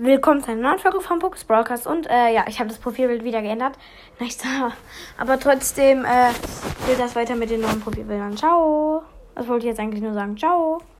willkommen zu einer neuen Folge von Books Broadcast. Und äh, ja, ich habe das Profilbild wieder geändert. Nice. Aber trotzdem äh, geht das weiter mit den neuen Profilbildern. Ciao. Das wollte ich jetzt eigentlich nur sagen. Ciao.